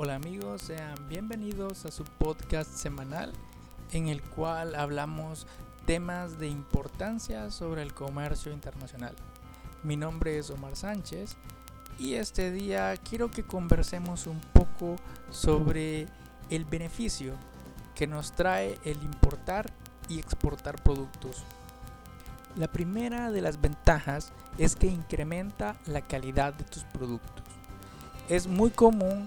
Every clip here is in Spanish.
Hola amigos, sean bienvenidos a su podcast semanal en el cual hablamos temas de importancia sobre el comercio internacional. Mi nombre es Omar Sánchez y este día quiero que conversemos un poco sobre el beneficio que nos trae el importar y exportar productos. La primera de las ventajas es que incrementa la calidad de tus productos. Es muy común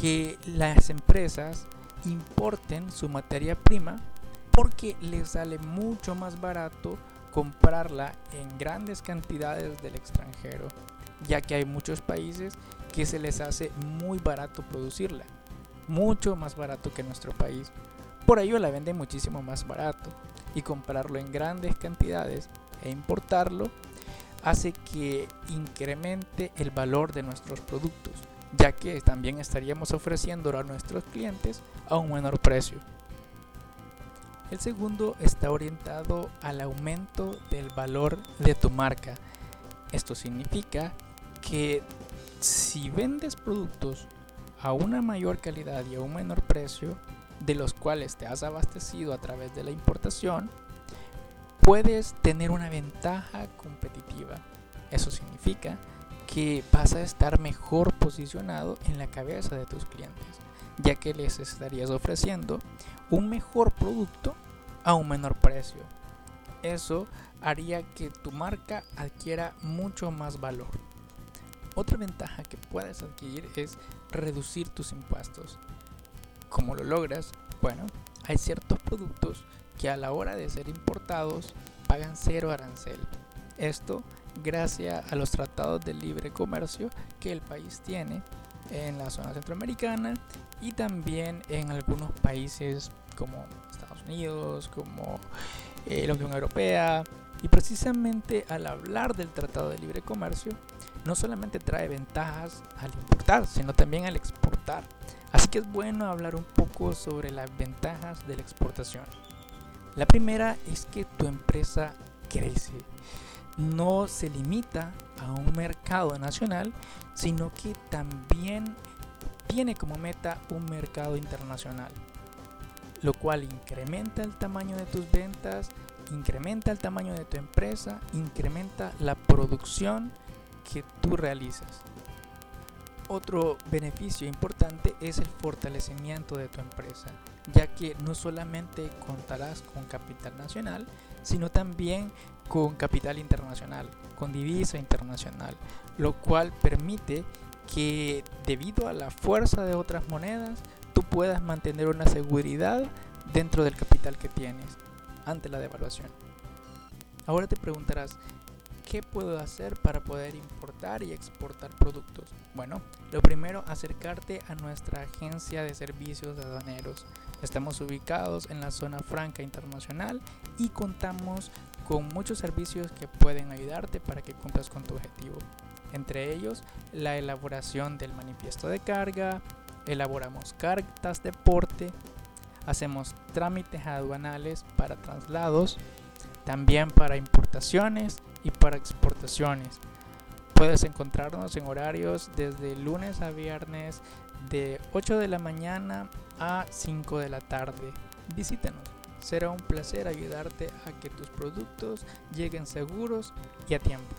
que las empresas importen su materia prima porque les sale mucho más barato comprarla en grandes cantidades del extranjero, ya que hay muchos países que se les hace muy barato producirla, mucho más barato que nuestro país. Por ello la venden muchísimo más barato y comprarlo en grandes cantidades e importarlo hace que incremente el valor de nuestros productos, ya que también estaríamos ofreciéndolo a nuestros clientes a un menor precio. El segundo está orientado al aumento del valor de tu marca. Esto significa que si vendes productos a una mayor calidad y a un menor precio, de los cuales te has abastecido a través de la importación, puedes tener una ventaja competitiva. Eso significa que vas a estar mejor posicionado en la cabeza de tus clientes, ya que les estarías ofreciendo un mejor producto a un menor precio. Eso haría que tu marca adquiera mucho más valor. Otra ventaja que puedes adquirir es reducir tus impuestos. ¿Cómo lo logras? Bueno, hay ciertos productos que a la hora de ser importados pagan cero arancel. Esto gracias a los tratados de libre comercio que el país tiene en la zona centroamericana y también en algunos países como Estados Unidos, como eh, la Unión Europea. Y precisamente al hablar del Tratado de Libre Comercio, no solamente trae ventajas al importar, sino también al exportar. Así que es bueno hablar un poco sobre las ventajas de la exportación. La primera es que tu empresa crece. No se limita a un mercado nacional, sino que también tiene como meta un mercado internacional, lo cual incrementa el tamaño de tus ventas, incrementa el tamaño de tu empresa, incrementa la producción que tú realizas. Otro beneficio importante es el fortalecimiento de tu empresa, ya que no solamente contarás con capital nacional, sino también con capital internacional, con divisa internacional, lo cual permite que debido a la fuerza de otras monedas, tú puedas mantener una seguridad dentro del capital que tienes ante la devaluación. Ahora te preguntarás, ¿qué puedo hacer para poder importar y exportar productos? Bueno, lo primero, acercarte a nuestra agencia de servicios aduaneros. Estamos ubicados en la zona franca internacional y contamos con muchos servicios que pueden ayudarte para que cumplas con tu objetivo. Entre ellos, la elaboración del manifiesto de carga, elaboramos cartas de porte, hacemos trámites aduanales para traslados, también para importaciones y para exportaciones. Puedes encontrarnos en horarios desde lunes a viernes de 8 de la mañana a 5 de la tarde. Visítanos. Será un placer ayudarte a que tus productos lleguen seguros y a tiempo.